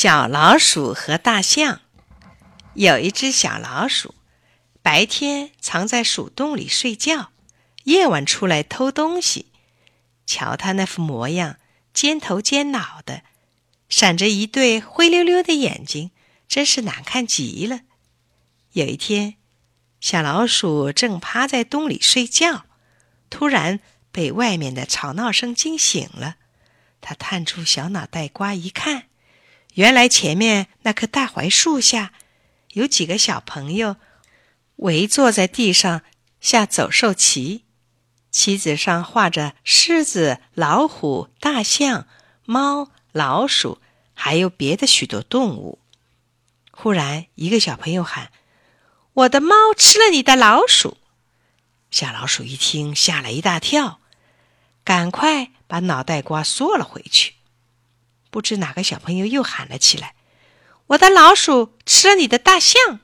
小老鼠和大象。有一只小老鼠，白天藏在鼠洞里睡觉，夜晚出来偷东西。瞧它那副模样，尖头尖脑的，闪着一对灰溜溜的眼睛，真是难看极了。有一天，小老鼠正趴在洞里睡觉，突然被外面的吵闹声惊醒了。它探出小脑袋瓜一看。原来前面那棵大槐树下，有几个小朋友围坐在地上下走兽棋，棋子上画着狮子、老虎、大象、猫、老鼠，还有别的许多动物。忽然，一个小朋友喊：“我的猫吃了你的老鼠！”小老鼠一听，吓了一大跳，赶快把脑袋瓜缩了回去。不知哪个小朋友又喊了起来：“我的老鼠吃了你的大象！”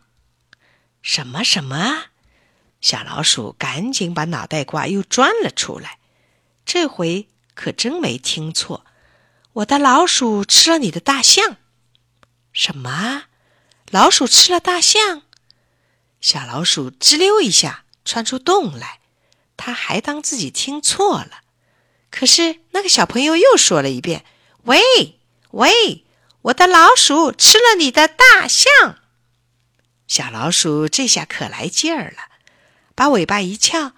什么什么啊？小老鼠赶紧把脑袋瓜又钻了出来。这回可真没听错，我的老鼠吃了你的大象！什么？老鼠吃了大象？小老鼠吱溜一下窜出洞来，他还当自己听错了。可是那个小朋友又说了一遍。喂喂，我的老鼠吃了你的大象！小老鼠这下可来劲儿了，把尾巴一翘，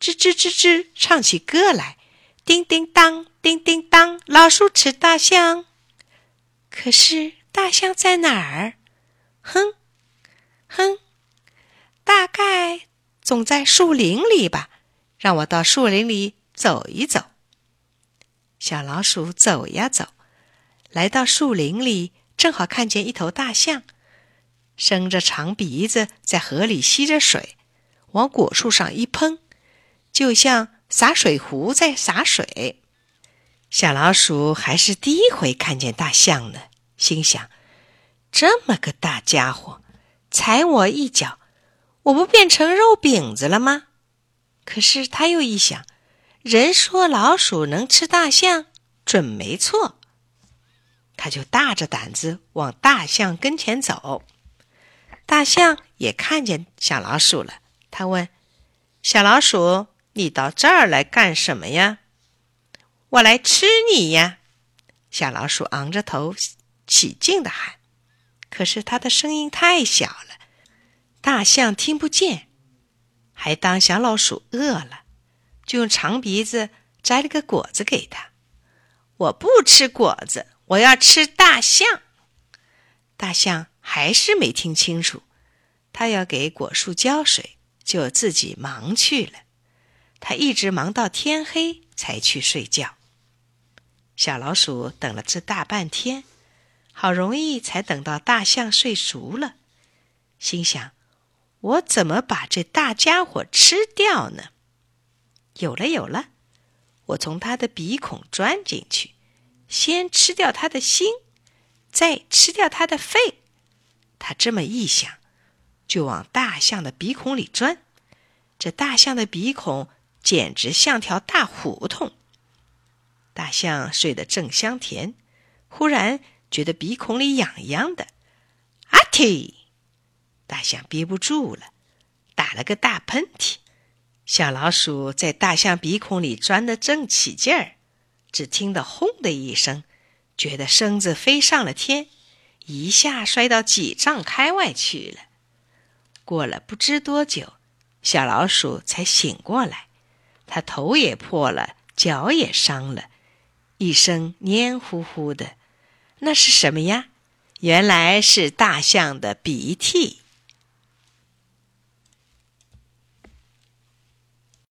吱吱吱吱唱起歌来：叮叮当，叮叮当，老鼠吃大象。可是大象在哪儿？哼哼，大概总在树林里吧。让我到树林里走一走。小老鼠走呀走，来到树林里，正好看见一头大象，伸着长鼻子在河里吸着水，往果树上一喷，就像洒水壶在洒水。小老鼠还是第一回看见大象呢，心想：这么个大家伙，踩我一脚，我不变成肉饼子了吗？可是他又一想。人说老鼠能吃大象，准没错。他就大着胆子往大象跟前走。大象也看见小老鼠了，他问：“小老鼠，你到这儿来干什么呀？”“我来吃你呀！”小老鼠昂着头，起劲的喊。可是它的声音太小了，大象听不见，还当小老鼠饿了。就用长鼻子摘了个果子给他。我不吃果子，我要吃大象。大象还是没听清楚，他要给果树浇水，就自己忙去了。他一直忙到天黑才去睡觉。小老鼠等了这大半天，好容易才等到大象睡熟了，心想：我怎么把这大家伙吃掉呢？有了有了，我从他的鼻孔钻进去，先吃掉他的心，再吃掉他的肺。他这么一想，就往大象的鼻孔里钻。这大象的鼻孔简直像条大胡同。大象睡得正香甜，忽然觉得鼻孔里痒痒的，阿嚏！大象憋不住了，打了个大喷嚏。小老鼠在大象鼻孔里钻得正起劲儿，只听得“轰”的一声，觉得身子飞上了天，一下摔到几丈开外去了。过了不知多久，小老鼠才醒过来，它头也破了，脚也伤了，一身黏糊糊的。那是什么呀？原来是大象的鼻涕。